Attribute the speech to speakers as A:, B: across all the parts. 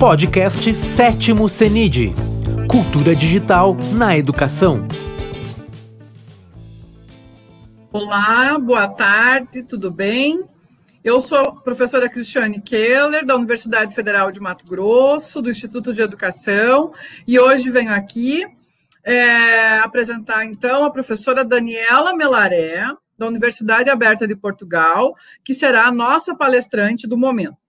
A: Podcast Sétimo CENID Cultura Digital na Educação.
B: Olá, boa tarde, tudo bem? Eu sou a professora Cristiane Keller, da Universidade Federal de Mato Grosso, do Instituto de Educação, e hoje venho aqui é, apresentar, então, a professora Daniela Melaré, da Universidade Aberta de Portugal, que será a nossa palestrante do momento.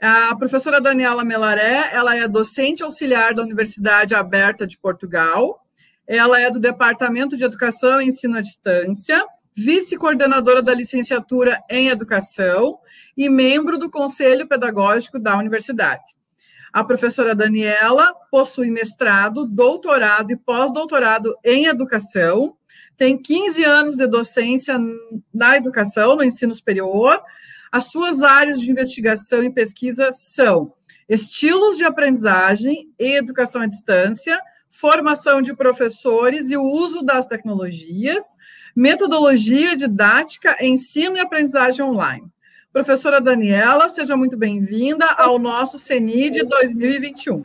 B: A professora Daniela Melaré, ela é docente auxiliar da Universidade Aberta de Portugal, ela é do Departamento de Educação e Ensino à Distância, vice-coordenadora da licenciatura em Educação e membro do Conselho Pedagógico da Universidade. A professora Daniela possui mestrado, doutorado e pós-doutorado em educação, tem 15 anos de docência na educação, no ensino superior, as suas áreas de investigação e pesquisa são estilos de aprendizagem e educação à distância, formação de professores e o uso das tecnologias, metodologia didática, ensino e aprendizagem online. Professora Daniela, seja muito bem-vinda ao nosso CENID 2021.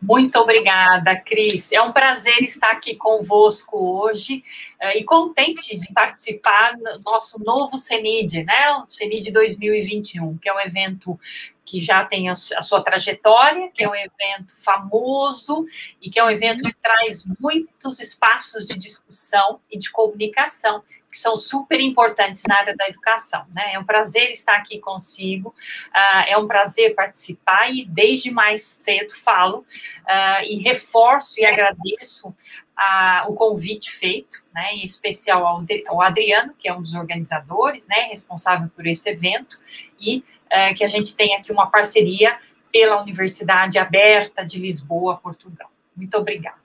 C: Muito obrigada, Cris. É um prazer estar aqui convosco hoje uh, e contente de participar do nosso novo CENID, né? O CENID 2021, que é um evento que já tem a sua trajetória, que é um evento famoso e que é um evento que traz muitos espaços de discussão e de comunicação que são super importantes na área da educação. Né? É um prazer estar aqui consigo, uh, é um prazer participar e desde mais cedo falo uh, e reforço e agradeço uh, o convite feito, né, em especial ao, ao, Adriano, que é um dos organizadores, né, responsável por esse evento, e uh, que a gente tem aqui uma parceria pela Universidade Aberta de Lisboa, Portugal. Muito obrigada.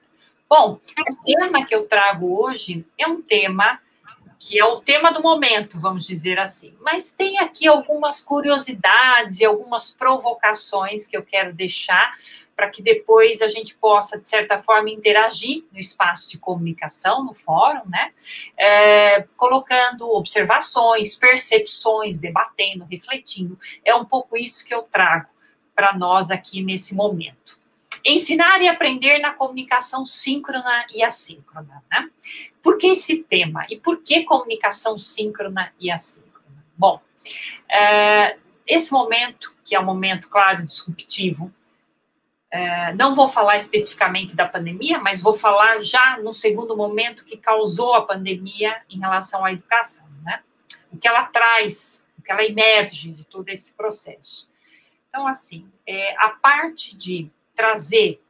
C: Bom, o tema que eu trago hoje é um tema que é o tema do momento, vamos dizer assim. Mas tem aqui algumas curiosidades e algumas provocações que eu quero deixar para que depois a gente possa, de certa forma, interagir no espaço de comunicação, no fórum, né? É, colocando observações, percepções, debatendo, refletindo. É um pouco isso que eu trago para nós aqui nesse momento. Ensinar e aprender na comunicação síncrona e assíncrona, né? Por que esse tema? E por que comunicação síncrona e assíncrona? Bom, é, esse momento, que é um momento, claro, disruptivo, é, não vou falar especificamente da pandemia, mas vou falar já no segundo momento que causou a pandemia em relação à educação, né? O que ela traz, o que ela emerge de todo esse processo. Então, assim, é, a parte de trazer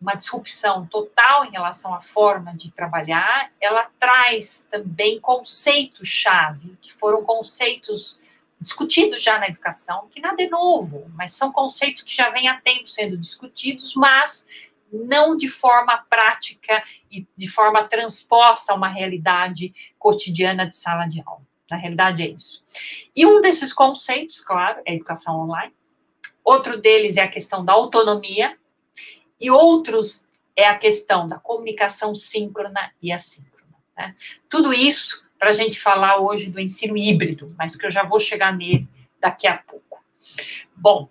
C: uma disrupção total em relação à forma de trabalhar, ela traz também conceitos-chave, que foram conceitos discutidos já na educação, que nada é novo, mas são conceitos que já vêm há tempo sendo discutidos, mas não de forma prática e de forma transposta a uma realidade cotidiana de sala de aula. Na realidade é isso. E um desses conceitos, claro, é a educação online. Outro deles é a questão da autonomia, e outros é a questão da comunicação síncrona e assíncrona. Né? Tudo isso para a gente falar hoje do ensino híbrido, mas que eu já vou chegar nele daqui a pouco. Bom,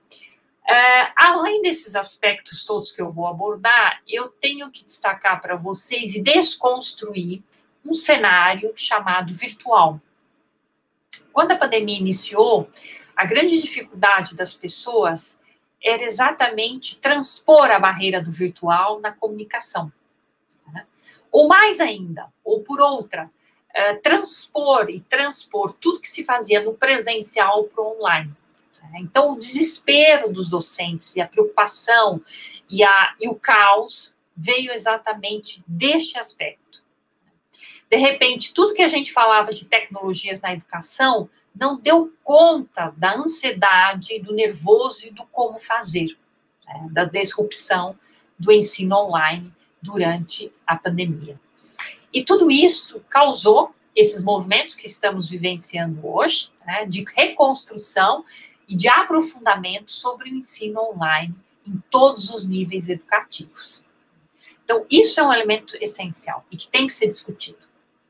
C: é, além desses aspectos todos que eu vou abordar, eu tenho que destacar para vocês e desconstruir um cenário chamado virtual. Quando a pandemia iniciou, a grande dificuldade das pessoas era exatamente transpor a barreira do virtual na comunicação. Né? Ou mais ainda, ou por outra, é, transpor e transpor tudo que se fazia no presencial para o online. Né? Então, o desespero dos docentes e a preocupação e, a, e o caos veio exatamente deste aspecto. De repente, tudo que a gente falava de tecnologias na educação não deu conta da ansiedade, do nervoso e do como fazer, né, da disrupção do ensino online durante a pandemia. E tudo isso causou esses movimentos que estamos vivenciando hoje, né, de reconstrução e de aprofundamento sobre o ensino online em todos os níveis educativos. Então, isso é um elemento essencial e que tem que ser discutido.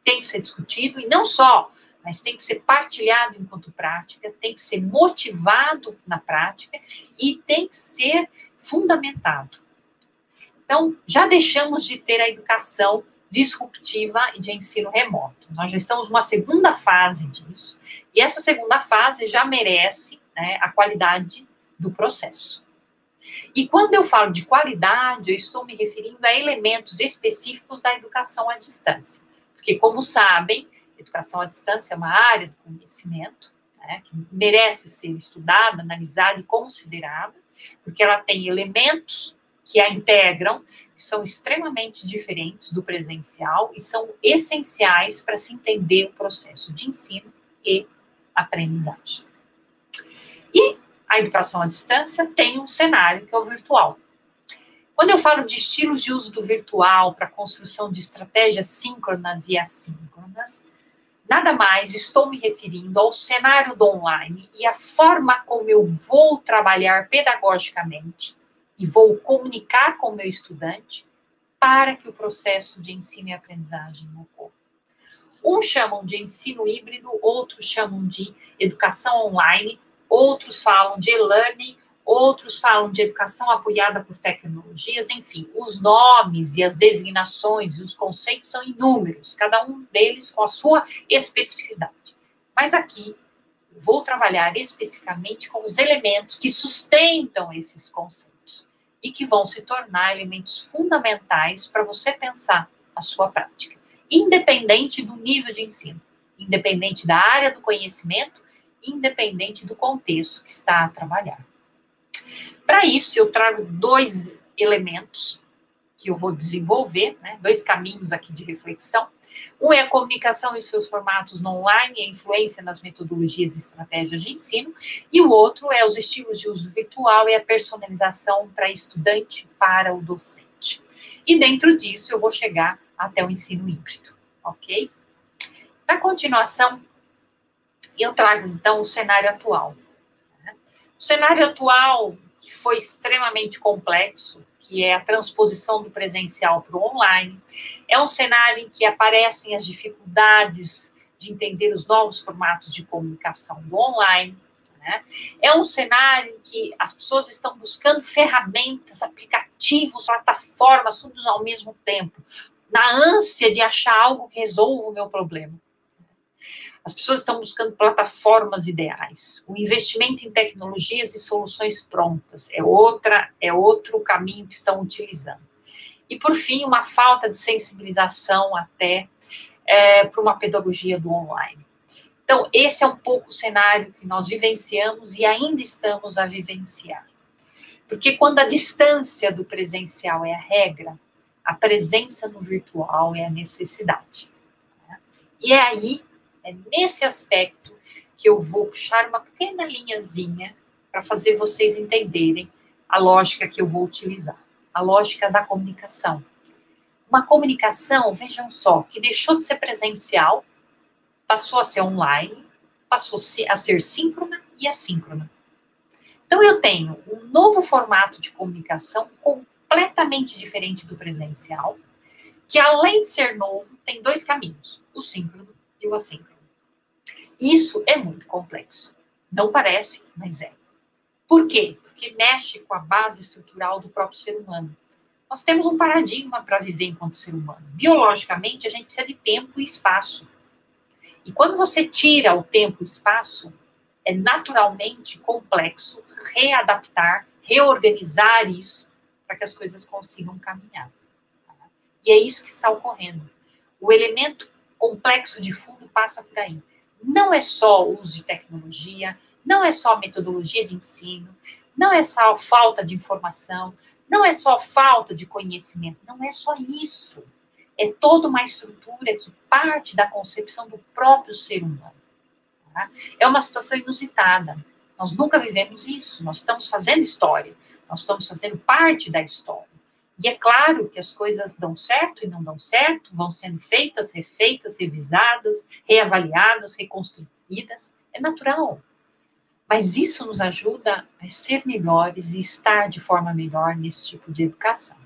C: Tem que ser discutido, e não só mas tem que ser partilhado enquanto prática, tem que ser motivado na prática e tem que ser fundamentado. Então, já deixamos de ter a educação disruptiva e de ensino remoto. Nós já estamos numa segunda fase disso, e essa segunda fase já merece né, a qualidade do processo. E quando eu falo de qualidade, eu estou me referindo a elementos específicos da educação à distância. Porque, como sabem, educação à distância é uma área do conhecimento né, que merece ser estudada, analisada e considerada, porque ela tem elementos que a integram, que são extremamente diferentes do presencial e são essenciais para se entender o processo de ensino e aprendizagem. E a educação à distância tem um cenário que é o virtual. Quando eu falo de estilos de uso do virtual para construção de estratégias síncronas e assíncronas, nada mais estou me referindo ao cenário do online e a forma como eu vou trabalhar pedagogicamente e vou comunicar com o meu estudante para que o processo de ensino e aprendizagem ocorra. Uns chamam de ensino híbrido, outros chamam de educação online, outros falam de e-learning, outros falam de educação apoiada por tecnologias, enfim, os nomes e as designações e os conceitos são inúmeros, cada um deles com a sua especificidade. Mas aqui vou trabalhar especificamente com os elementos que sustentam esses conceitos e que vão se tornar elementos fundamentais para você pensar a sua prática, independente do nível de ensino, independente da área do conhecimento, independente do contexto que está a trabalhar. Para isso, eu trago dois elementos que eu vou desenvolver, né, dois caminhos aqui de reflexão. Um é a comunicação em seus formatos no online e a influência nas metodologias e estratégias de ensino, e o outro é os estilos de uso virtual e a personalização para estudante para o docente. E dentro disso eu vou chegar até o ensino híbrido, ok? Na continuação, eu trago então o cenário atual. Né. O cenário atual, que foi extremamente complexo, que é a transposição do presencial para o online. É um cenário em que aparecem as dificuldades de entender os novos formatos de comunicação do online. Né? É um cenário em que as pessoas estão buscando ferramentas, aplicativos, plataformas, tudo ao mesmo tempo, na ânsia de achar algo que resolva o meu problema. As pessoas estão buscando plataformas ideais. O investimento em tecnologias e soluções prontas é outra, é outro caminho que estão utilizando. E por fim, uma falta de sensibilização até é, para uma pedagogia do online. Então, esse é um pouco o cenário que nós vivenciamos e ainda estamos a vivenciar. Porque quando a distância do presencial é a regra, a presença no virtual é a necessidade. Né? E é aí é nesse aspecto que eu vou puxar uma pequena linhazinha para fazer vocês entenderem a lógica que eu vou utilizar, a lógica da comunicação. Uma comunicação, vejam só, que deixou de ser presencial, passou a ser online, passou a ser síncrona e assíncrona. Então eu tenho um novo formato de comunicação completamente diferente do presencial, que além de ser novo, tem dois caminhos, o síncrono e o assíncrono. Isso é muito complexo. Não parece, mas é. Por quê? Porque mexe com a base estrutural do próprio ser humano. Nós temos um paradigma para viver enquanto ser humano. Biologicamente, a gente precisa de tempo e espaço. E quando você tira o tempo e espaço, é naturalmente complexo readaptar, reorganizar isso para que as coisas consigam caminhar. E é isso que está ocorrendo. O elemento complexo de fundo passa por aí não é só o uso de tecnologia, não é só metodologia de ensino, não é só falta de informação, não é só falta de conhecimento, não é só isso. É toda uma estrutura que parte da concepção do próprio ser humano. Tá? É uma situação inusitada. Nós nunca vivemos isso. Nós estamos fazendo história. Nós estamos fazendo parte da história. E é claro que as coisas dão certo e não dão certo, vão sendo feitas, refeitas, revisadas, reavaliadas, reconstruídas. É natural. Mas isso nos ajuda a ser melhores e estar de forma melhor nesse tipo de educação.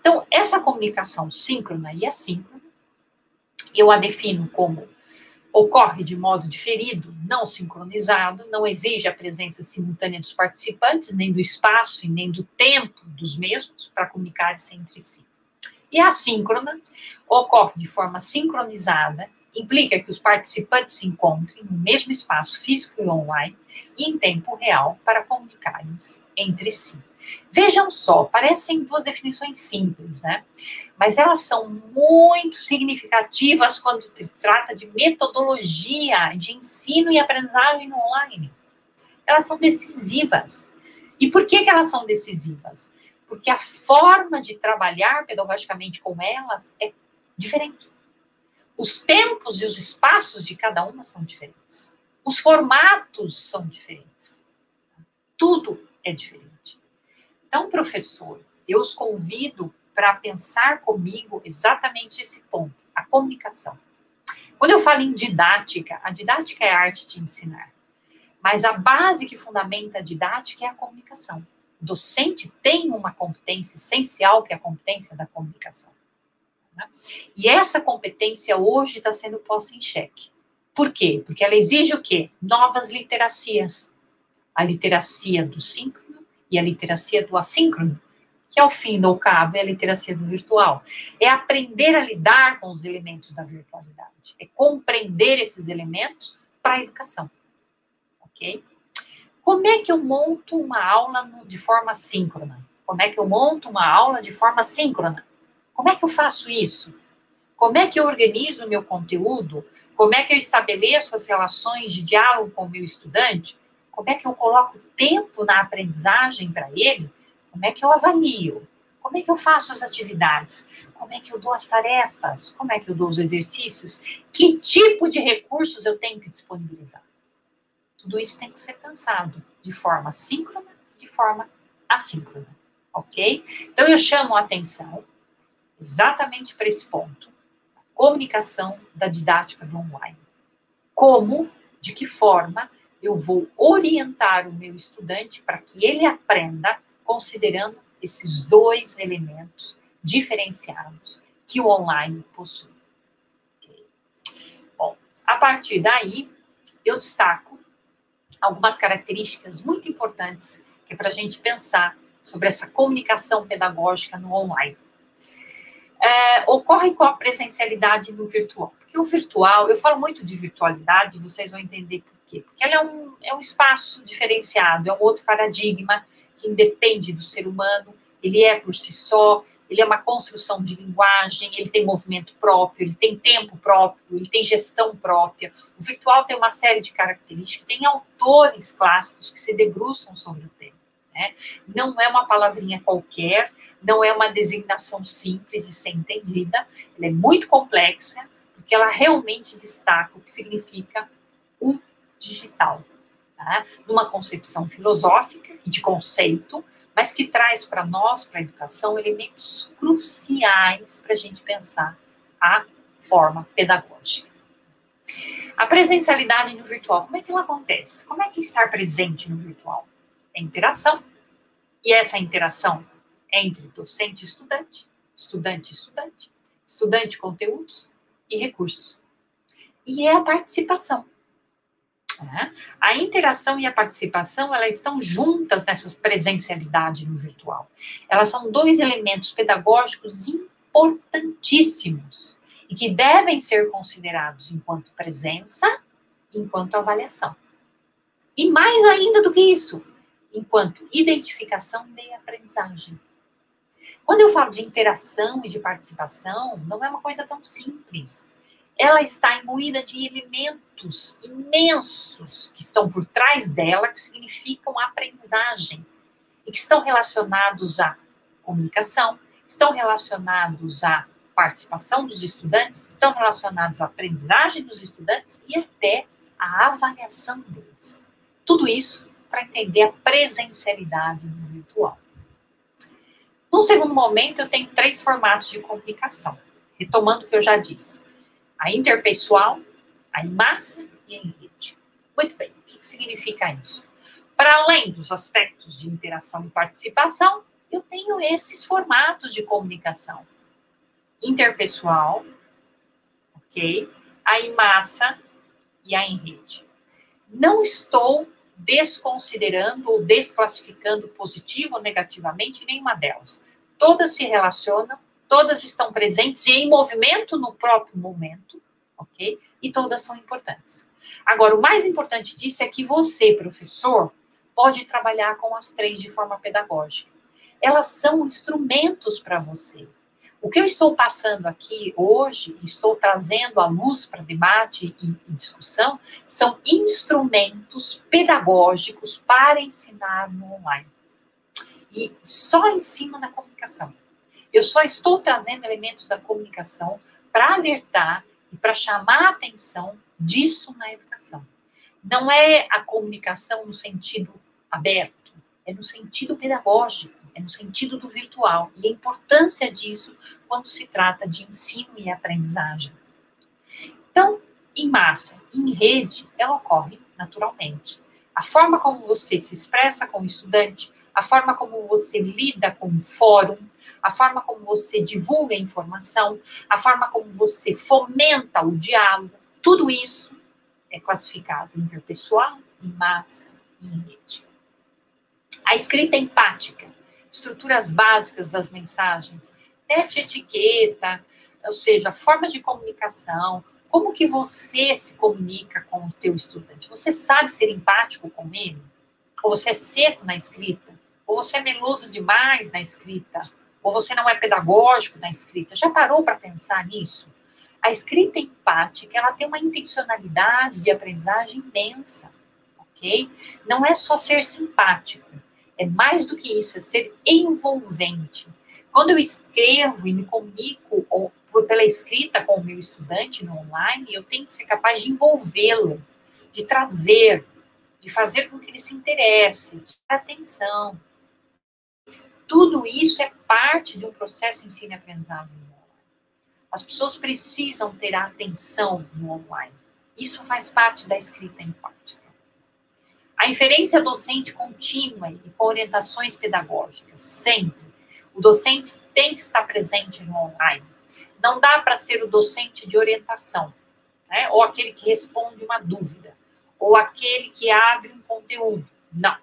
C: Então, essa comunicação síncrona e assíncrona, eu a defino como ocorre de modo diferido, não sincronizado, não exige a presença simultânea dos participantes, nem do espaço e nem do tempo dos mesmos para comunicar-se entre si. E a síncrona ocorre de forma sincronizada, implica que os participantes se encontrem no mesmo espaço físico e online e em tempo real para comunicarem-se entre si. Vejam só, parecem duas definições simples, né? Mas elas são muito significativas quando se trata de metodologia de ensino e aprendizagem online. Elas são decisivas. E por que, que elas são decisivas? Porque a forma de trabalhar pedagogicamente com elas é diferente. Os tempos e os espaços de cada uma são diferentes. Os formatos são diferentes. Tudo é diferente. Então, professor, eu os convido para pensar comigo exatamente esse ponto, a comunicação. Quando eu falo em didática, a didática é a arte de ensinar. Mas a base que fundamenta a didática é a comunicação. O docente tem uma competência essencial, que é a competência da comunicação. Né? E essa competência hoje está sendo posta em xeque. Por quê? Porque ela exige o quê? Novas literacias. A literacia do síncrono, e a literacia do assíncrono, que ao fim do cabo é a literacia do virtual. É aprender a lidar com os elementos da virtualidade, é compreender esses elementos para a educação. Ok? Como é que eu monto uma aula de forma síncrona? Como é que eu monto uma aula de forma síncrona? Como é que eu faço isso? Como é que eu organizo o meu conteúdo? Como é que eu estabeleço as relações de diálogo com o meu estudante? Como é que eu coloco tempo na aprendizagem para ele? Como é que eu avalio? Como é que eu faço as atividades? Como é que eu dou as tarefas? Como é que eu dou os exercícios? Que tipo de recursos eu tenho que disponibilizar? Tudo isso tem que ser pensado de forma síncrona e de forma assíncrona, ok? Então eu chamo a atenção exatamente para esse ponto, a comunicação da didática do online. Como, de que forma eu vou orientar o meu estudante para que ele aprenda considerando esses dois elementos diferenciados que o online possui. Bom, a partir daí, eu destaco algumas características muito importantes que é para a gente pensar sobre essa comunicação pedagógica no online. É, ocorre com a presencialidade no virtual. Porque o virtual, eu falo muito de virtualidade, vocês vão entender por quê? Porque ela é um, é um espaço diferenciado, é um outro paradigma que independe do ser humano, ele é por si só, ele é uma construção de linguagem, ele tem movimento próprio, ele tem tempo próprio, ele tem gestão própria. O virtual tem uma série de características, tem autores clássicos que se debruçam sobre o tema. Né? Não é uma palavrinha qualquer, não é uma designação simples de ser entendida, ela é muito complexa, porque ela realmente destaca o que significa o digital, tá? numa concepção filosófica e de conceito, mas que traz para nós, para a educação, elementos cruciais para a gente pensar a forma pedagógica. A presencialidade no virtual, como é que ela acontece? Como é que estar presente no virtual? É interação, e essa interação é entre docente e estudante, estudante e estudante, estudante conteúdos e recursos. E é a participação. Né? A interação e a participação elas estão juntas nessa presencialidade no virtual. Elas são dois elementos pedagógicos importantíssimos e que devem ser considerados enquanto presença, enquanto avaliação. E mais ainda do que isso, enquanto identificação de aprendizagem. Quando eu falo de interação e de participação, não é uma coisa tão simples ela está imbuída de elementos imensos que estão por trás dela, que significam aprendizagem, e que estão relacionados à comunicação, estão relacionados à participação dos estudantes, estão relacionados à aprendizagem dos estudantes e até à avaliação deles. Tudo isso para entender a presencialidade do virtual. No segundo momento, eu tenho três formatos de comunicação, retomando o que eu já disse a interpessoal, a em massa e em rede. Muito bem, o que, que significa isso? Para além dos aspectos de interação e participação, eu tenho esses formatos de comunicação. Interpessoal, ok? A em massa e a em rede. Não estou desconsiderando ou desclassificando positivo ou negativamente nenhuma delas. Todas se relacionam, todas estão presentes e em movimento no próprio momento, ok? E todas são importantes. Agora, o mais importante disso é que você, professor, pode trabalhar com as três de forma pedagógica. Elas são instrumentos para você. O que eu estou passando aqui hoje, estou trazendo à luz para debate e, e, discussão, são instrumentos pedagógicos para ensinar no online. E só em cima da comunicação. Eu só estou trazendo elementos da comunicação para alertar e para chamar a atenção disso na educação. Não é a comunicação no sentido aberto, é no sentido pedagógico, é no sentido do virtual e a importância disso quando se trata de ensino e aprendizagem. Então, em massa, em rede, ela ocorre naturalmente. A forma como você se expressa com o estudante, a forma como você lida com o fórum, a forma como você divulga a informação, a forma como você fomenta o diálogo, tudo isso é classificado interpessoal, em massa e em rede. A escrita empática, estruturas básicas das mensagens, teste etiqueta, ou seja, forma de comunicação, como que você se comunica com o teu estudante? Você sabe ser empático com ele? Ou você é seco na escrita? Ou você é meloso demais na escrita? Ou você não é pedagógico na escrita? Já parou para pensar nisso? A escrita empática, ela tem uma intencionalidade de aprendizagem imensa, ok? Não é só ser simpático, é mais do que isso, é ser envolvente. Quando eu escrevo e me comunico ou, pela escrita com o meu estudante no online, eu tenho que ser capaz de envolvê-lo, de trazer, de fazer com que ele se interesse, de dar atenção. Tudo isso é parte de um processo ensino e aprendizagem as pessoas precisam ter a atenção no online. Isso faz parte da escrita empática. A inferência docente contínua e com orientações pedagógicas, sempre. O docente tem que estar presente no online. Não dá para ser o docente de orientação, né? ou aquele que responde uma dúvida, ou aquele que abre um conteúdo. Não.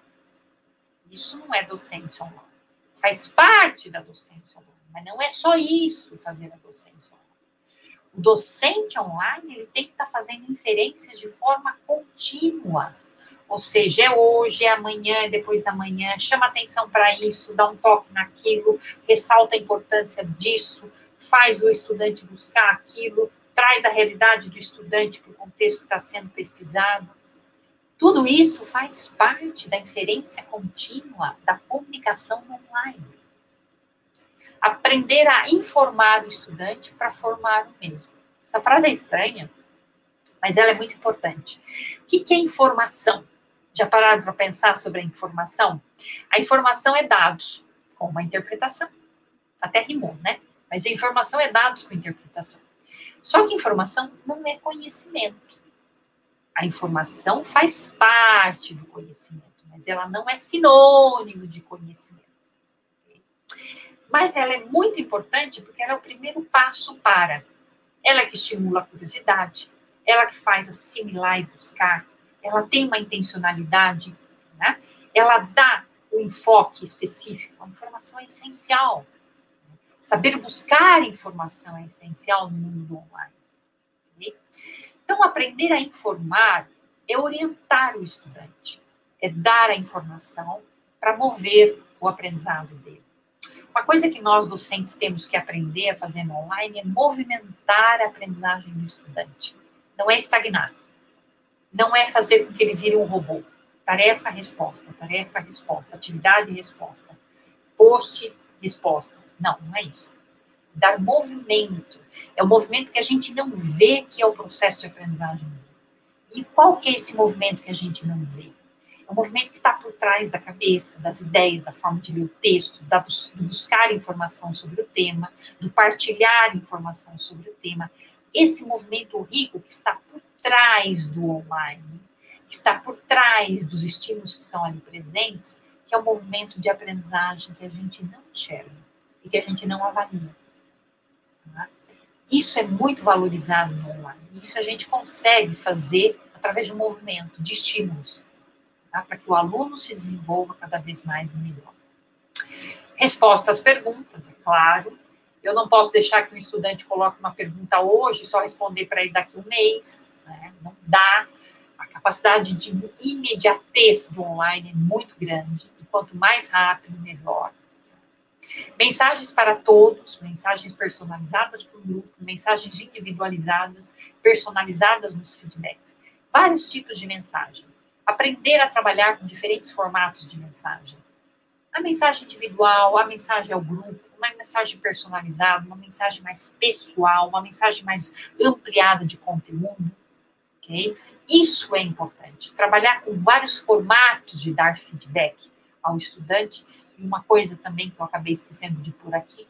C: Isso não é docência online. Faz parte da docência online, mas não é só isso fazer a docência online. O docente online ele tem que estar tá fazendo inferências de forma contínua. Ou seja, é hoje, é amanhã, é depois da manhã, chama atenção para isso, dá um toque naquilo, ressalta a importância disso, faz o estudante buscar aquilo, traz a realidade do estudante para o contexto que está sendo pesquisado. Tudo isso faz parte da inferência contínua da comunicação online aprender a informar o estudante para formar o mesmo. Essa frase é estranha, mas ela é muito importante. O que é informação? Já pararam para pensar sobre a informação? A informação é dados com uma interpretação. Até rimou, né? Mas a informação é dados com interpretação. Só que informação não é conhecimento. A informação faz parte do conhecimento, mas ela não é sinônimo de conhecimento. Mas ela é muito importante porque ela é o primeiro passo para. Ela é que estimula a curiosidade, ela que faz assimilar e buscar, ela tem uma intencionalidade, né? ela dá um enfoque específico. A informação é essencial. Saber buscar informação é essencial no mundo online. Okay? Então, aprender a informar é orientar o estudante, é dar a informação para mover o aprendizado dele. Uma coisa que nós docentes temos que aprender a fazer online é movimentar a aprendizagem do estudante. Não é estagnar. Não é fazer com que ele vire um robô. Tarefa, resposta, tarefa, resposta, atividade, resposta. Post, resposta. Não, não é isso. Dar movimento. É o movimento que a gente não vê que é o processo de aprendizagem. E qual que é esse movimento que a gente não vê? É um movimento que está por trás da cabeça, das ideias, da forma de ler o texto, da do buscar informação sobre o tema, do partilhar informação sobre o tema. Esse movimento rico que está por trás do online, que está por trás dos estímulos que estão ali presentes, que é o um movimento de aprendizagem que a gente não enxerga e que a gente não avalia. Tá? Isso é muito valorizado no online. Isso a gente consegue fazer através de um movimento de estímulos, tá? para que o aluno se desenvolva cada vez mais e melhor. Resposta às perguntas, é claro. Eu não posso deixar que o estudante coloque uma pergunta hoje e só responder para ele daqui a um mês. Né? Não dá. A capacidade de imediatez do online é muito grande. E quanto mais rápido, melhor. Mensagens para todos, mensagens personalizadas para o grupo, mensagens individualizadas, personalizadas nos feedbacks. Vários tipos de mensagem. Aprender a trabalhar com diferentes formatos de mensagem. A mensagem individual, a mensagem ao grupo, uma mensagem personalizada, uma mensagem mais pessoal, uma mensagem mais ampliada de conteúdo. ok? Isso é importante. Trabalhar com vários formatos de dar feedback ao estudante uma coisa também que eu acabei esquecendo de por aqui,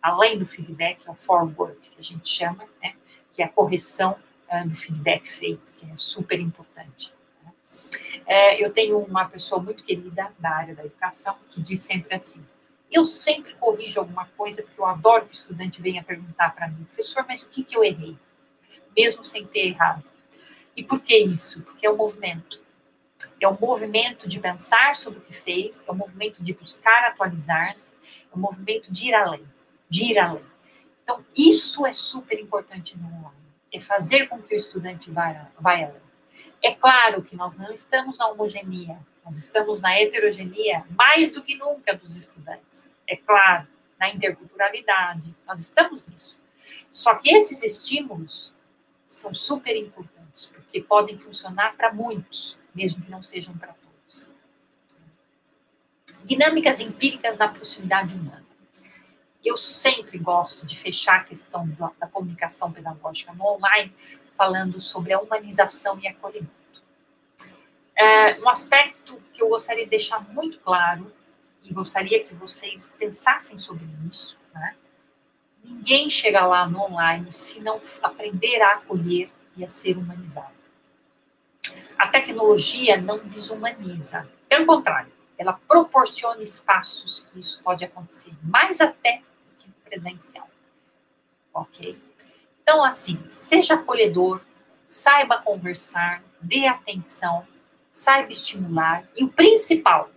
C: além do feedback, é o forward, que a gente chama, né, que é a correção uh, do feedback feito, que é super importante. Né. É, eu tenho uma pessoa muito querida da área da educação que diz sempre assim: eu sempre corrijo alguma coisa, porque eu adoro que o estudante venha perguntar para mim, professor, mas o que, que eu errei? Mesmo sem ter errado. E por que isso? Porque é o movimento. É um movimento de pensar sobre o que fez, é um movimento de buscar atualizar-se, é um movimento de ir além, de ir além. Então, isso é super importante no online, é fazer com que o estudante vá, vá além. É claro que nós não estamos na homogeneia, nós estamos na heterogeneia mais do que nunca dos estudantes. É claro, na interculturalidade, nós estamos nisso. Só que esses estímulos são super importantes, porque podem funcionar para muitos mesmo que não sejam para todos. Dinâmicas empíricas da proximidade humana. Eu sempre gosto de fechar a questão da comunicação pedagógica no online falando sobre a humanização e acolhimento. É, um aspecto que eu gostaria de deixar muito claro e gostaria que vocês pensassem sobre isso, né? Ninguém chega lá no online se não aprender a acolher e a ser humanizado a tecnologia não desumaniza. Pelo contrário, ela proporciona espaços que isso pode acontecer, mais até que presencial. Ok? Então, assim, seja acolhedor, saiba conversar, dê atenção, saiba estimular e o principal,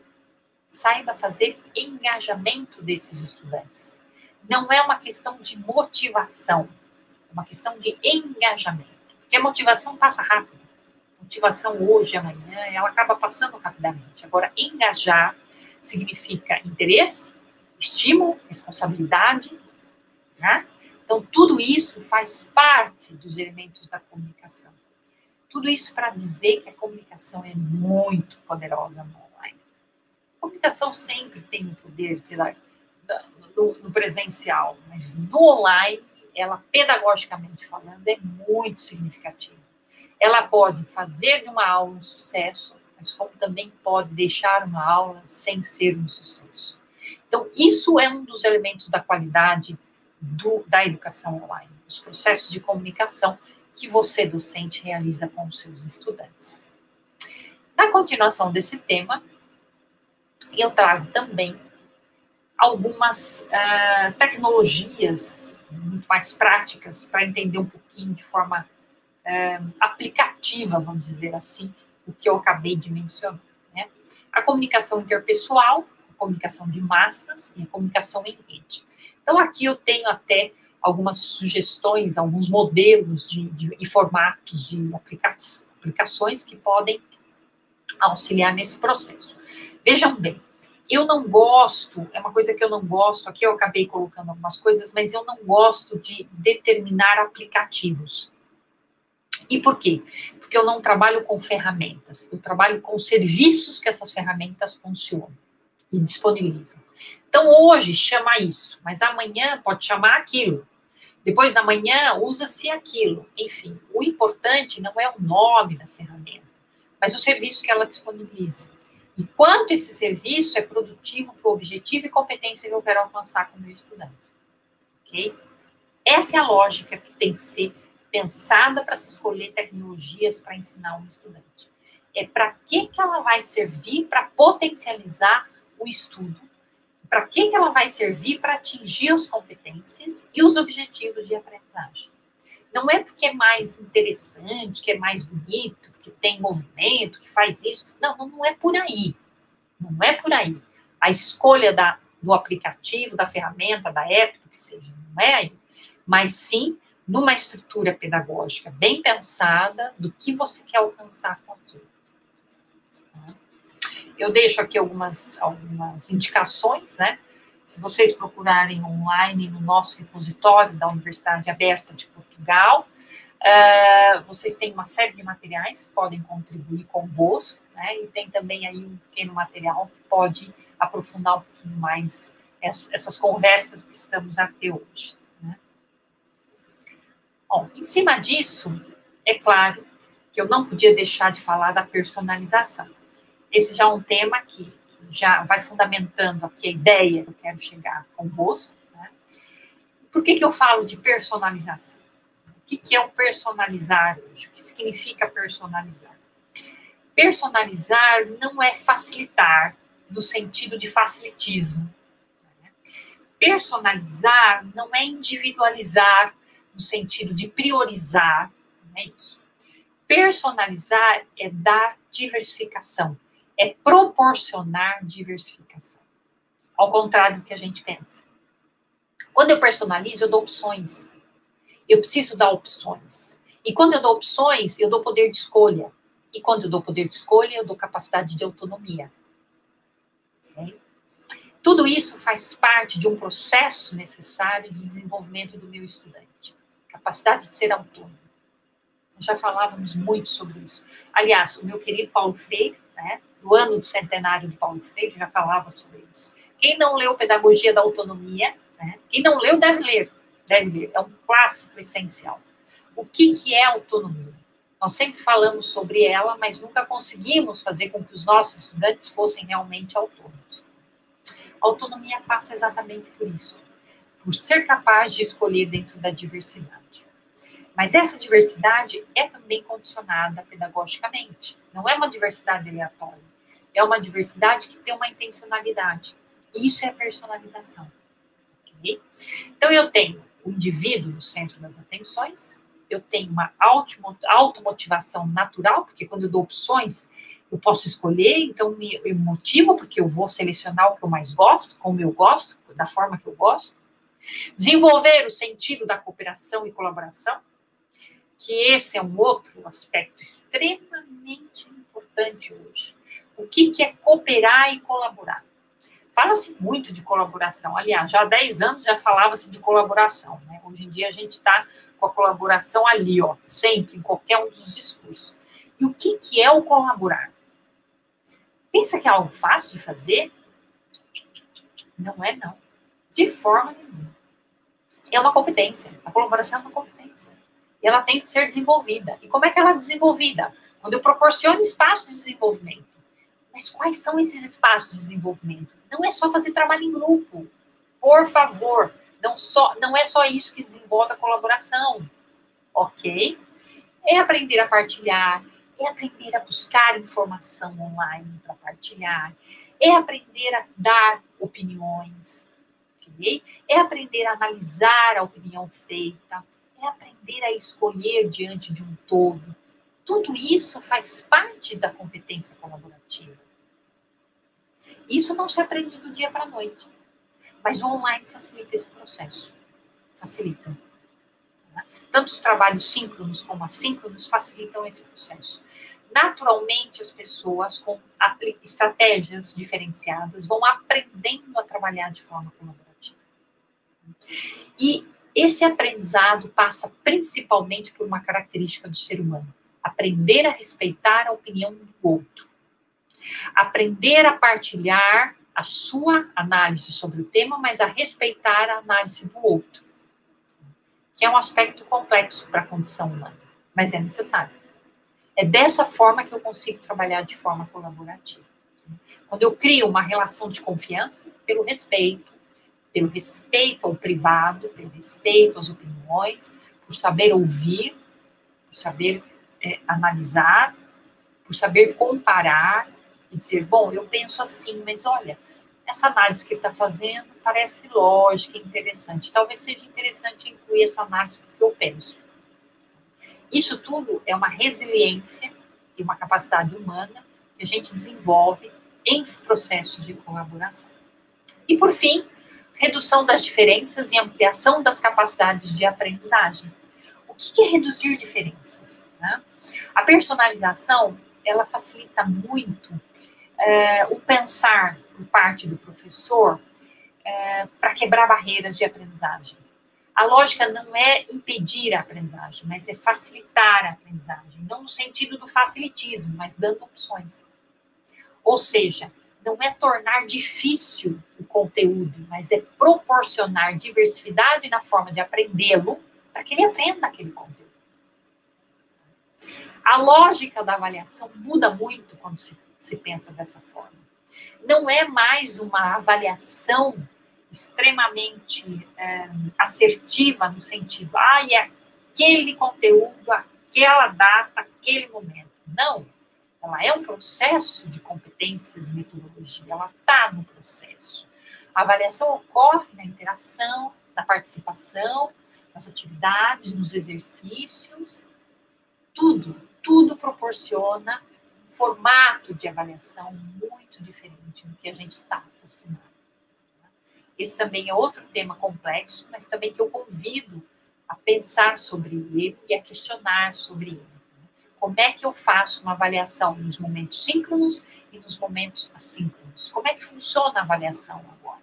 C: saiba fazer engajamento desses estudantes. Não é uma questão de motivação, é uma questão de engajamento, porque a motivação passa rápido motivação hoje, amanhã, ela acaba passando rapidamente. Agora, engajar significa interesse, estímulo, responsabilidade, né? Então, tudo isso faz parte dos elementos da comunicação. Tudo isso para dizer que a comunicação é muito poderosa no online. A comunicação sempre tem o poder de lá, no, no presencial, mas no online, ela, pedagogicamente falando, é muito significativa. Ela pode fazer de uma aula um sucesso, mas como também pode deixar uma aula sem ser um sucesso. Então, isso é um dos elementos da qualidade do, da educação online, os processos de comunicação que você, docente, realiza com os seus estudantes. Na continuação desse tema, eu trago também algumas uh, tecnologias muito mais práticas para entender um pouquinho de forma é, aplicativa, vamos dizer assim, o que eu acabei de mencionar. Né? A comunicação interpessoal, a comunicação de massas e a comunicação em rede. Então, aqui eu tenho até algumas sugestões, alguns modelos de, de, e formatos de aplica aplicações que podem auxiliar nesse processo. Vejam bem, eu não gosto, é uma coisa que eu não gosto, aqui eu acabei colocando algumas coisas, mas eu não gosto de determinar aplicativos. E por quê? Porque eu não trabalho com ferramentas, eu trabalho com serviços que essas ferramentas funcionam e disponibilizam. Então, hoje chama isso, mas amanhã pode chamar aquilo. Depois da manhã, usa-se aquilo. Enfim, o importante não é o nome da ferramenta, mas o serviço que ela disponibiliza. E quanto esse serviço é produtivo para o objetivo e competência que eu quero alcançar com o meu estudante. Ok? Essa é a lógica que tem que ser pensada para se escolher tecnologias para ensinar um estudante. É para que, que ela vai servir para potencializar o estudo, para que, que ela vai servir para atingir as competências e os objetivos de aprendizagem. Não é porque é mais interessante, que é mais bonito, que tem movimento, que faz isso. Não, não é por aí. Não é por aí. A escolha da, do aplicativo, da ferramenta, da app, do que seja, não é aí. Mas sim numa estrutura pedagógica bem pensada do que você quer alcançar com aquilo. Eu deixo aqui algumas, algumas indicações, né? Se vocês procurarem online no nosso repositório da Universidade Aberta de Portugal, uh, vocês têm uma série de materiais que podem contribuir convosco, né? E tem também aí um pequeno material que pode aprofundar um pouquinho mais essas conversas que estamos a ter hoje. Bom, em cima disso, é claro que eu não podia deixar de falar da personalização. Esse já é um tema que, que já vai fundamentando aqui a ideia que eu quero chegar convosco. Né? Por que, que eu falo de personalização? O que, que é o personalizar hoje? O que significa personalizar? Personalizar não é facilitar, no sentido de facilitismo. Né? Personalizar não é individualizar, no sentido de priorizar, não é isso. Personalizar é dar diversificação, é proporcionar diversificação. Ao contrário do que a gente pensa. Quando eu personalizo, eu dou opções. Eu preciso dar opções. E quando eu dou opções, eu dou poder de escolha. E quando eu dou poder de escolha, eu dou capacidade de autonomia. Okay? Tudo isso faz parte de um processo necessário de desenvolvimento do meu estudante. Capacidade de ser autônomo. Já falávamos muito sobre isso. Aliás, o meu querido Paulo Freire, né, do ano de centenário de Paulo Freire, já falava sobre isso. Quem não leu Pedagogia da Autonomia, né, quem não leu deve ler, deve ler, é um clássico essencial. O que, que é autonomia? Nós sempre falamos sobre ela, mas nunca conseguimos fazer com que os nossos estudantes fossem realmente autônomos. A autonomia passa exatamente por isso, por ser capaz de escolher dentro da diversidade. Mas essa diversidade é também condicionada pedagogicamente, não é uma diversidade aleatória é uma diversidade que tem uma intencionalidade. Isso é personalização. Okay? Então, eu tenho o indivíduo no centro das atenções, eu tenho uma automotivação natural, porque quando eu dou opções, eu posso escolher, então eu motivo, porque eu vou selecionar o que eu mais gosto, como eu gosto, da forma que eu gosto. Desenvolver o sentido da cooperação e colaboração, que esse é um outro aspecto extremamente importante hoje. O que, que é cooperar e colaborar? Fala-se muito de colaboração. Aliás, já há 10 anos já falava-se de colaboração. Né? Hoje em dia a gente está com a colaboração ali, ó, sempre, em qualquer um dos discursos. E o que, que é o colaborar? Pensa que é algo fácil de fazer? Não é, não. De forma nenhuma. É uma competência. A colaboração é uma competência. E ela tem que ser desenvolvida. E como é que ela é desenvolvida? Quando eu proporciono espaço de desenvolvimento. Mas quais são esses espaços de desenvolvimento? Não é só fazer trabalho em grupo. Por favor, não, só, não é só isso que desenvolve a colaboração. Ok? É aprender a partilhar, é aprender a buscar informação online para partilhar, é aprender a dar opiniões, ok? É aprender a analisar a opinião feita, aprender a escolher diante de um todo. Tudo isso faz parte da competência colaborativa. Isso não se aprende do dia para a noite. Mas o online facilita esse processo. Facilita. Né? Tanto os trabalhos síncronos como assíncronos facilitam esse processo. Naturalmente, as pessoas com estratégias diferenciadas vão aprendendo a trabalhar de forma colaborativa. E esse aprendizado passa principalmente por uma característica do ser humano: aprender a respeitar a opinião do outro Aprender a partilhar a sua análise sobre o tema, mas a respeitar a análise do outro, que é um aspecto complexo para a condição humana, mas é necessário. É dessa forma que eu consigo trabalhar de forma colaborativa. Quando eu crio uma relação de confiança, pelo respeito, pelo respeito ao privado, pelo respeito às opiniões, por saber ouvir, por saber é, analisar, por saber comparar, e dizer, bom, eu penso assim, mas olha, essa análise que ele está fazendo parece lógica, interessante. Talvez seja interessante incluir essa análise do que eu penso. Isso tudo é uma resiliência e uma capacidade humana que a gente desenvolve em processos de colaboração. E, por fim, redução das diferenças e ampliação das capacidades de aprendizagem. O que é reduzir diferenças? Né? A personalização ela facilita muito é, o pensar por parte do professor é, para quebrar barreiras de aprendizagem. A lógica não é impedir a aprendizagem, mas é facilitar a aprendizagem, não no sentido do facilitismo, mas dando opções. Ou seja, não é tornar difícil o conteúdo, mas é proporcionar diversidade na forma de aprendê-lo para que ele aprenda aquele conteúdo. A lógica da avaliação muda muito quando se, se pensa dessa forma. Não é mais uma avaliação extremamente é, assertiva no sentido, ah, é aquele conteúdo, aquela data, aquele momento. Não ela é um processo de competências e metodologia, ela está no processo. A avaliação ocorre na interação, na participação, nas atividades, nos exercícios, tudo, tudo proporciona um formato de avaliação muito diferente do que a gente está acostumado. Esse também é outro tema complexo, mas também que eu convido a pensar sobre ele e a questionar sobre ele. Como é que eu faço uma avaliação nos momentos síncronos e nos momentos assíncronos? Como é que funciona a avaliação agora?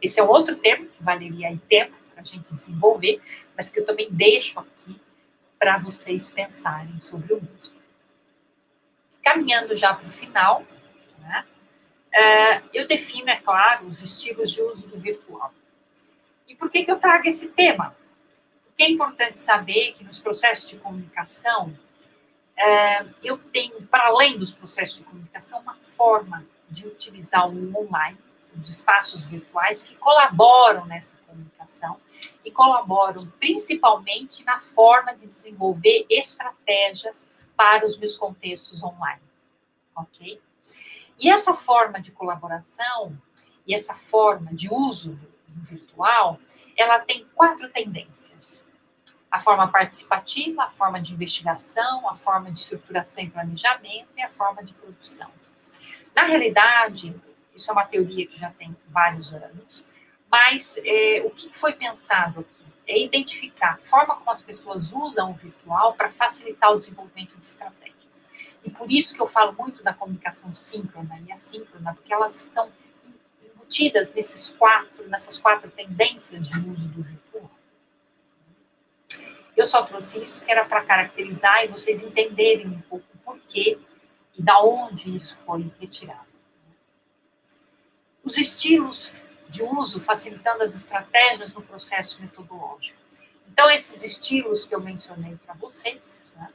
C: Esse é um outro tema que valeria aí tempo para a gente desenvolver, mas que eu também deixo aqui para vocês pensarem sobre o mesmo. Caminhando já para o final, né, é, eu defino, é claro, os estilos de uso do virtual. E por que, que eu trago esse tema? Que é importante saber que nos processos de comunicação, é, eu tenho, para além dos processos de comunicação, uma forma de utilizar o online, os espaços virtuais que colaboram nessa comunicação e colaboram principalmente na forma de desenvolver estratégias para os meus contextos online, ok? E essa forma de colaboração e essa forma de uso virtual, ela tem quatro tendências. A forma participativa, a forma de investigação, a forma de estruturação e planejamento e a forma de produção. Na realidade, isso é uma teoria que já tem vários anos, mas é, o que foi pensado aqui é identificar a forma como as pessoas usam o virtual para facilitar o desenvolvimento de estratégias. E por isso que eu falo muito da comunicação síncrona e assíncrona, porque elas estão nesses quatro, nessas quatro tendências de uso do virtual. Eu só trouxe isso que era para caracterizar e vocês entenderem um pouco o porquê e da onde isso foi retirado. Os estilos de uso facilitando as estratégias no processo metodológico. Então, esses estilos que eu mencionei para vocês, né,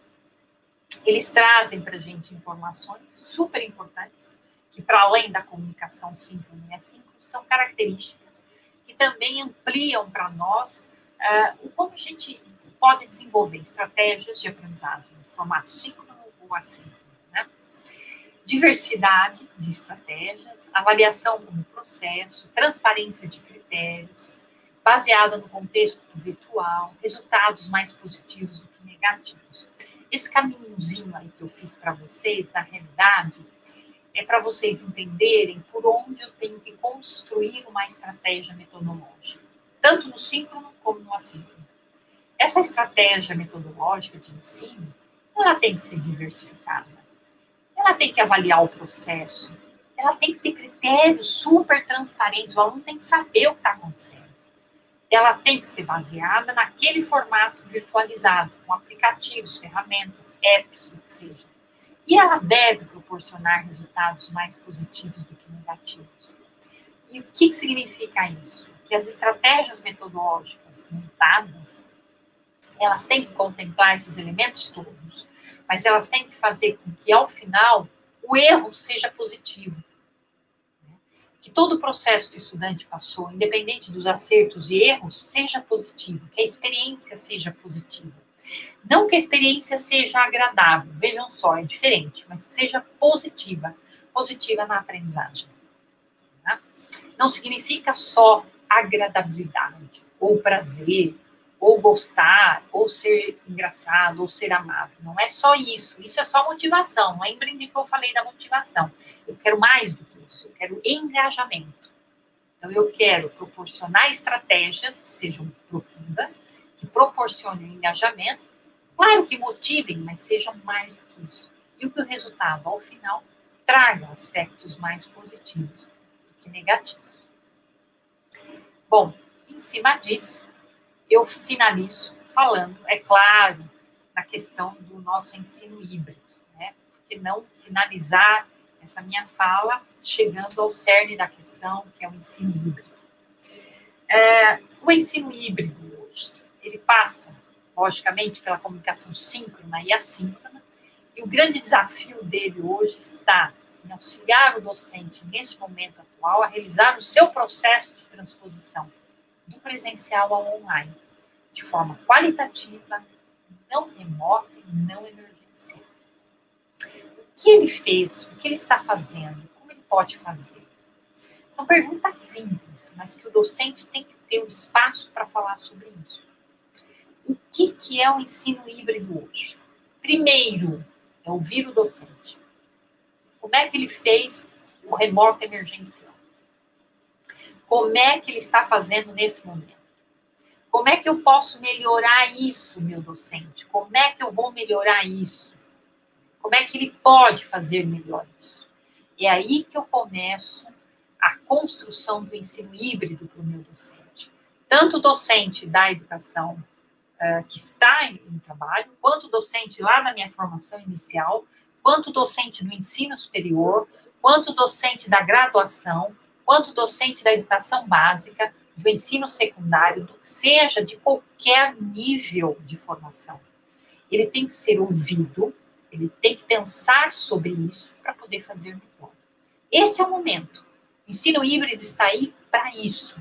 C: eles trazem para a gente informações super importantes que para além da comunicação síncrona e assíncrona, são características que também ampliam para nós uh, o como a gente pode desenvolver estratégias de aprendizagem no formato síncrono ou assíncrono. Né? Diversidade de estratégias, avaliação como processo, transparência de critérios, baseada no contexto virtual, resultados mais positivos do que negativos. Esse caminhozinho aí que eu fiz para vocês, na realidade, é para vocês entenderem por onde eu tenho que construir uma estratégia metodológica, tanto no síncrono como no assíncrono. Essa estratégia metodológica de ensino, ela tem que ser diversificada. Ela tem que avaliar o processo, ela tem que ter critérios super transparentes, o aluno tem que saber o que está acontecendo. Ela tem que ser baseada naquele formato virtualizado, com aplicativos, ferramentas, apps, o que seja e ela deve proporcionar resultados mais positivos do que negativos. E o que significa isso? Que as estratégias metodológicas montadas, elas têm que contemplar esses elementos todos, mas elas têm que fazer com que, ao final, o erro seja positivo. Né? Que todo o processo que o estudante passou, independente dos acertos e erros, seja positivo, que a experiência seja positiva. Não que a experiência seja agradável, vejam só, é diferente, mas que seja positiva, positiva na aprendizagem. Tá? Não significa só agradabilidade ou prazer, ou gostar, ou ser engraçado, ou ser amável. Não é só isso. Isso é só motivação. Lembrem de que eu falei da motivação. Eu quero mais do que isso. Eu quero engajamento. Então, eu quero proporcionar estratégias que sejam profundas, que proporcionem engajamento. Claro que motivem, mas sejam mais do que isso. E o que o resultado, ao final, traga aspectos mais positivos do que negativos. Bom, em cima disso, eu finalizo falando, é claro, na questão do nosso ensino híbrido, né? Porque não finalizar essa minha fala chegando ao cerne da questão, que é o ensino híbrido. É, o ensino híbrido hoje, ele passa, logicamente, pela comunicação síncrona e assíncrona, e o grande desafio dele hoje está em auxiliar o docente, nesse momento atual, a realizar o seu processo de transposição do presencial ao online, de forma qualitativa, não remota e não emergencial. O que ele fez, o que ele está fazendo, como ele pode fazer? São perguntas simples, mas que o docente tem que ter o espaço para falar sobre isso. O que, que é o ensino híbrido hoje? Primeiro, é ouvir o docente. Como é que ele fez o remoto emergencial? Como é que ele está fazendo nesse momento? Como é que eu posso melhorar isso, meu docente? Como é que eu vou melhorar isso? Como é que ele pode fazer melhor isso? É aí que eu começo a construção do ensino híbrido para o meu docente. Tanto o docente da educação uh, que está em, em trabalho, quanto docente lá na minha formação inicial, quanto docente do ensino superior, quanto docente da graduação, quanto docente da educação básica, do ensino secundário, do, seja de qualquer nível de formação. Ele tem que ser ouvido, ele tem que pensar sobre isso para poder fazer melhor. Esse é o momento. O ensino híbrido está aí para isso.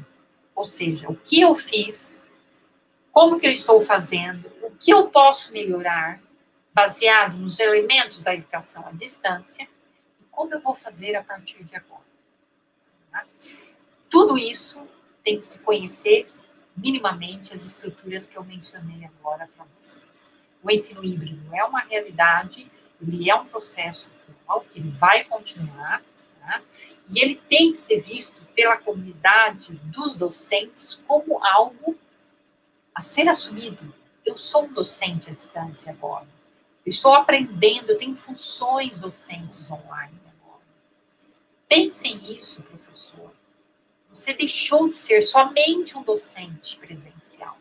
C: Ou seja, o que eu fiz, como que eu estou fazendo, o que eu posso melhorar, baseado nos elementos da educação à distância, e como eu vou fazer a partir de agora. Tá? Tudo isso tem que se conhecer minimamente as estruturas que eu mencionei agora para vocês. O ensino híbrido é uma realidade, ele é um processo atual, que ele vai continuar, tá? e ele tem que ser visto pela comunidade dos docentes como algo a ser assumido. Eu sou um docente à distância agora. Eu estou aprendendo, eu tenho funções docentes online. Pensem nisso, professor. Você deixou de ser somente um docente presencial.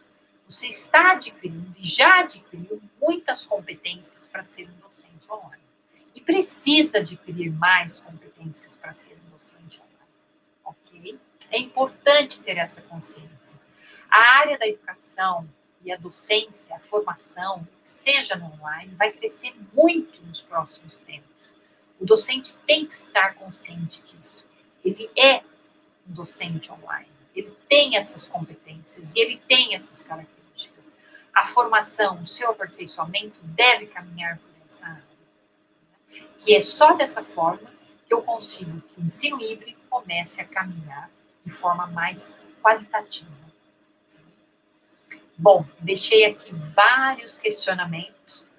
C: Você está adquirindo e já adquiriu muitas competências para ser um docente online. E precisa adquirir mais competências para ser um docente online. Ok? É importante ter essa consciência. A área da educação e a docência, a formação, seja no online, vai crescer muito nos próximos tempos. O docente tem que estar consciente disso. Ele é um docente online. Ele tem essas competências e ele tem essas características. A formação, o seu aperfeiçoamento deve caminhar por essa área. Que é só dessa forma que eu consigo que o ensino híbrido comece a caminhar de forma mais qualitativa. Bom, deixei aqui vários questionamentos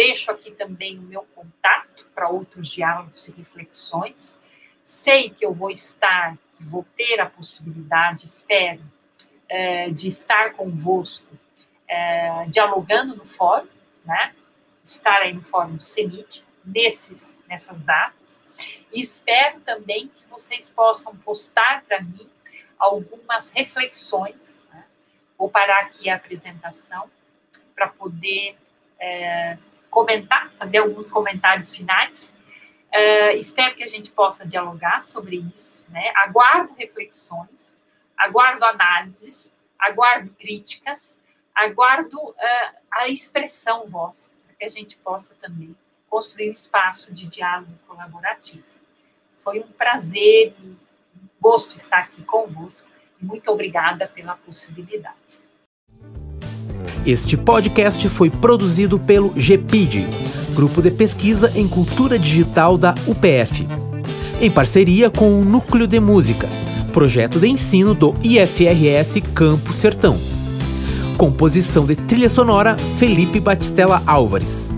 C: Deixo aqui também o meu contato para outros diálogos e reflexões. Sei que eu vou estar, que vou ter a possibilidade, espero, é, de estar convosco é, dialogando no fórum, né? Estar aí no fórum do CENIT, nesses, nessas datas. E espero também que vocês possam postar para mim algumas reflexões. Né? Vou parar aqui a apresentação para poder é, comentar, fazer alguns comentários finais. Uh, espero que a gente possa dialogar sobre isso. Né? Aguardo reflexões, aguardo análises, aguardo críticas, aguardo uh, a expressão vossa, para que a gente possa também construir um espaço de diálogo colaborativo. Foi um prazer e um gosto estar aqui convosco. Muito obrigada pela possibilidade.
A: Este podcast foi produzido pelo GPID, Grupo de Pesquisa em Cultura Digital da UPF, em parceria com o Núcleo de Música, projeto de ensino do IFRS Campo Sertão. Composição de trilha sonora Felipe Batistella Álvares.